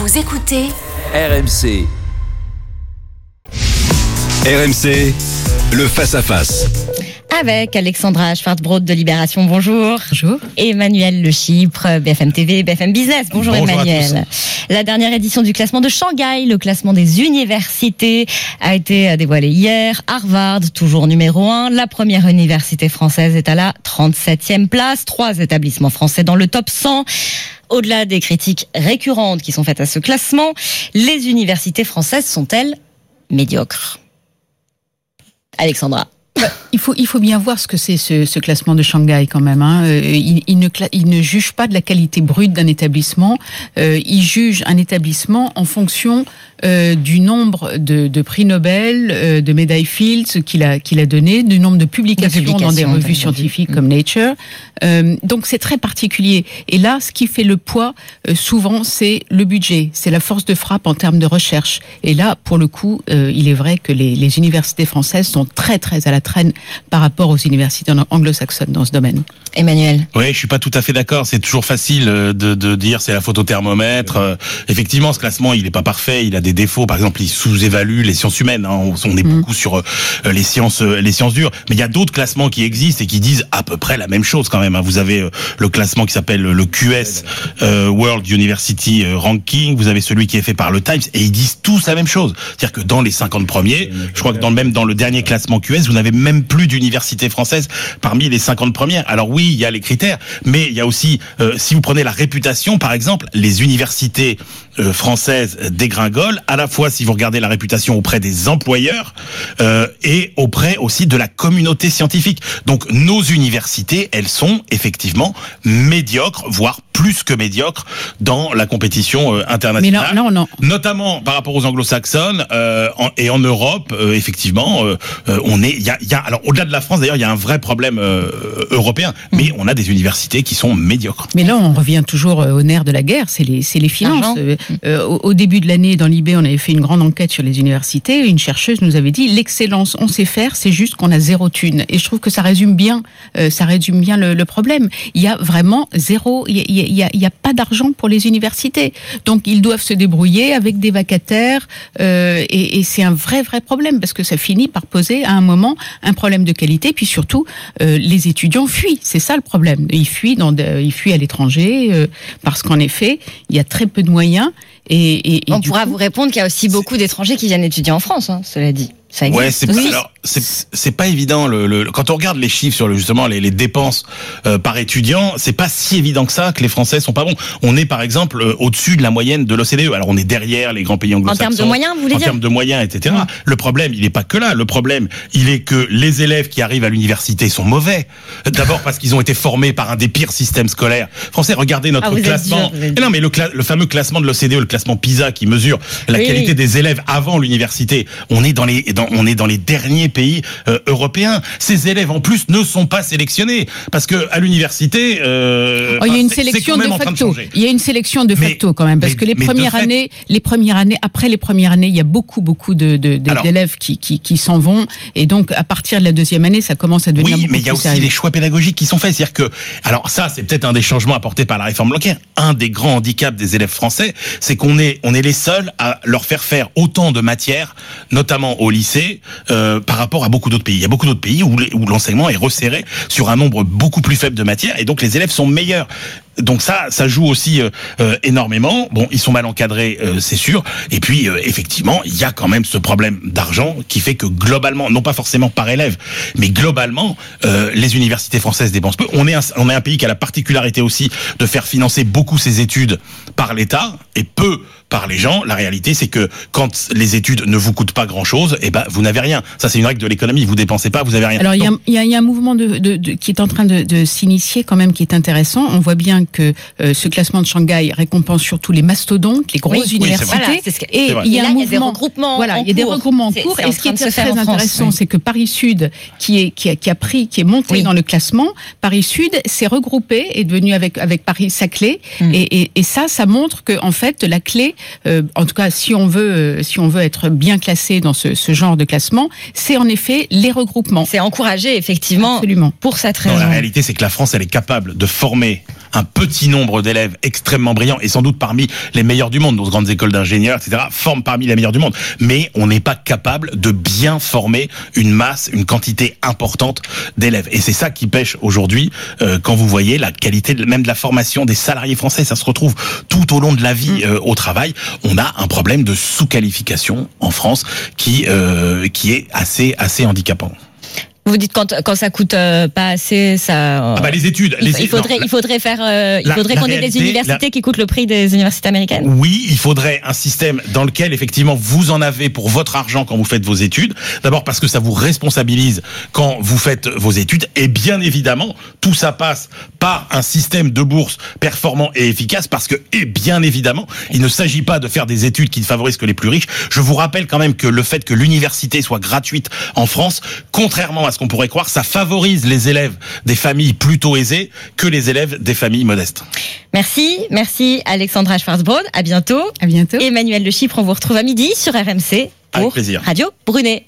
Vous écoutez RMC. RMC, le face-à-face. Avec Alexandra Schwartzbrod de Libération, bonjour. Bonjour. Emmanuel Le Chypre, BFM TV, BFM Business, bonjour, Bonjour à Emmanuel. La dernière édition du classement de Shanghai, le classement des universités, a été dévoilé hier. Harvard, toujours numéro 1. La première université française est à la 37e place. Trois établissements français dans le top 100. Au-delà des critiques récurrentes qui sont faites à ce classement, les universités françaises sont-elles médiocres? Alexandra. Il faut, il faut bien voir ce que c'est ce, ce classement de Shanghai quand même. Hein. Euh, Il, il ne, il ne juge pas de la qualité brute d'un établissement. Euh, il juge un établissement en fonction euh, du nombre de, de prix Nobel, euh, de médailles Fields qu'il a, qu'il a donné, du nombre de publications, dans des publications, revues dans des scientifiques comme Nature. Euh, donc c'est très particulier. Et là, ce qui fait le poids, euh, souvent, c'est le budget, c'est la force de frappe en termes de recherche. Et là, pour le coup, euh, il est vrai que les, les universités françaises sont très très à la traîne par rapport aux universités anglo-saxonnes dans ce domaine. Emmanuel. Oui, je suis pas tout à fait d'accord. C'est toujours facile euh, de, de dire c'est la photo thermomètre. Euh, Effectivement, ce classement, il est pas parfait. Il a des défauts. Par exemple, il sous-évalue les sciences humaines. hein. On, on est Mhm. beaucoup sur euh, les sciences, euh, les sciences dures. Mais il y a d'autres classements qui existent et qui disent à peu près la même chose quand même. hein. Vous avez euh, le classement qui s'appelle le QS euh, World University Ranking. Vous avez celui qui est fait par le Times et ils disent tous la même chose. C'est-à-dire que dans les 50 premiers, je crois que dans le même dans le dernier classement QS, vous n'avez même plus d'université française parmi les 50 premières. Alors oui, il y a les critères, mais il y a aussi, euh, si vous prenez la réputation, par exemple, les universités euh, françaises dégringolent, à la fois si vous regardez la réputation auprès des employeurs euh, et auprès aussi de la communauté scientifique. Donc nos universités, elles sont effectivement médiocres, voire plus que médiocres dans la compétition euh, Mais internationale là, là on en, notamment par rapport aux anglo-saxonnes euh, et en Europe euh, effectivement euh, on est il y a, il y a alors au-delà de la France d'ailleurs il y a un vrai problème euh, européen mais on a des universités qui sont médiocres Mais là, on revient toujours au nerf de la guerre, c'est les, c'est les finances. Euh, euh, au, au début de l'année, dans l'IB, on avait fait une grande enquête sur les universités. Une chercheuse nous avait dit l'excellence, on sait faire, c'est juste qu'on a zéro thune. Et je trouve que ça résume bien, euh, ça résume bien le, le problème. Il y a vraiment zéro, il y a, il y a- il y a- a pas d'argent pour les universités. Donc ils doivent se débrouiller avec des vacataires, euh, et, et c'est un vrai vrai problème parce que ça finit par poser à un moment un problème de qualité. Puis surtout, euh, les étudiants fuient. C'est ça le problème. Ils fuient dans, de- ils fuient à l'étranger euh, parce qu'en effet, il y a très peu de moyens. Et, et- et On pourra coup- vous répondre qu'il y a aussi beaucoup d'étrangers qui viennent étudier en France, hein, cela dit. Ça existe ouais c'est aussi. alors c'est c'est pas évident le, le- quand on regarde les chiffres sur le, justement les, les dépenses euh, par étudiant c'est pas si évident que ça que les Français sont pas bons on est par exemple euh, au-dessus de la moyenne de l'OCDE alors on est derrière les grands pays En anglo-saxons termes de moyens, vous voulez en dire termes de moyens, etc. Le problème, il n'est pas que là. Le problème, il est que les élèves qui arrivent à l'université sont mauvais. D'abord parce qu'ils ont été formés par un des pires systèmes scolaires français. Regardez notre Ah, classement. dur, non, mais le, cla- le fameux classement de l'OCDE, le classement PISA, qui mesure la Oui, qualité oui. des élèves avant l'université. On est dans les, dans- on est dans les derniers pays euh, européens. Ces élèves, en plus, ne sont pas sélectionnés parce que à l'université, euh, Oh, il y a une sélection de facto. Il y a une sélection de Mais- facto quand même, parce mais- que les premières fait- années, les premières années, après les premières années, il y a beaucoup, beaucoup de d'élèves qui qui, qui s'en vont, et donc à partir de la deuxième année, ça commence à devenir Oui, beaucoup mais il y a aussi sérieux. les choix pédagogiques qui sont faits. C'est-à-dire que, alors ça, c'est peut-être un des changements apportés par la réforme Blanquer. Un des grands handicaps des élèves français, c'est qu'on est, on est les seuls à leur faire faire autant de matières, notamment au lycée, euh, par rapport à beaucoup d'autres pays. Il y a beaucoup d'autres pays où l'enseignement est resserré sur un nombre beaucoup plus faible de matières, et donc les élèves sont meilleurs. Donc ça, ça joue aussi euh, euh, énormément. Bon, ils sont mal encadrés, euh, c'est sûr. Et puis, euh, effectivement, il y a quand même ce problème d'argent qui fait que globalement, non pas forcément par élève, mais globalement, euh, les universités françaises dépensent peu. On est un, on est un pays qui a la particularité aussi de faire financer beaucoup ses études par l'État et peu par les gens. La réalité, c'est que quand les études ne vous coûtent pas grand-chose, eh ben vous n'avez rien. Ça, c'est une règle de l'économie. Vous dépensez pas, vous avez rien. Alors il y a, y y a un mouvement de, de- de- qui est en train de, de s'initier quand même qui est intéressant. On voit bien que euh, ce classement de Shanghai récompense surtout les mastodontes, les grosses Oui, universités. vrai. Voilà, c'est ce que- et il y Et a là, un il y a des mouvement. regroupements Voilà, en il y a des cours. regroupements en cours. Et ce qui est très intéressant, oui. c'est que Paris Sud, qui est qui a, qui a pris, qui est monté Oui. dans le classement, Paris Sud s'est regroupé, est devenu avec avec Paris Saclay. Mm. Et, et, et ça, ça montre que en fait la clé, euh, en tout cas si on veut euh, si on veut être bien classé dans ce, ce genre de classement, c'est en effet les regroupements. C'est encouragé, effectivement, Absolument. pour cette non, raison. la réalité, c'est que la France, elle est capable de former un petit nombre d'élèves extrêmement brillants et sans doute parmi les meilleurs du monde. Nos grandes écoles d'ingénieurs, etc., forment parmi les meilleurs du monde. Mais on n'est pas capable de bien former une masse, une quantité importante d'élèves. Et c'est ça qui pêche aujourd'hui euh, quand vous voyez la qualité de, même de la formation des salariés français. Ça se retrouve tout au long de la vie euh, au travail. On a un problème de sous-qualification en France qui euh, qui est assez assez handicapant. Vous dites quand, quand ça coûte euh, pas assez, ça. Ah bah les études. il, les, il faudrait, non, il faudrait faire, euh, il la- faudrait qu'on ait des universités la- qui coûtent le prix des universités américaines. Oui, il faudrait un système dans lequel effectivement vous en avez pour votre argent quand vous faites vos études. D'abord parce que ça vous responsabilise quand vous faites vos études. Et bien évidemment, tout ça passe par un système de bourse performant et efficace parce que, et bien évidemment, il ne s'agit pas de faire des études qui ne favorisent que les plus riches. Je vous rappelle quand même que le fait que l'université soit gratuite en France, contrairement à ce qu'on pourrait croire, ça favorise les élèves des familles plutôt aisées que les élèves des familles modestes. Merci, merci Alexandra Schwarzbrod. À bientôt. À bientôt. Emmanuel de Chypre, on vous retrouve à midi sur RMC Avec pour plaisir. Radio Brunet.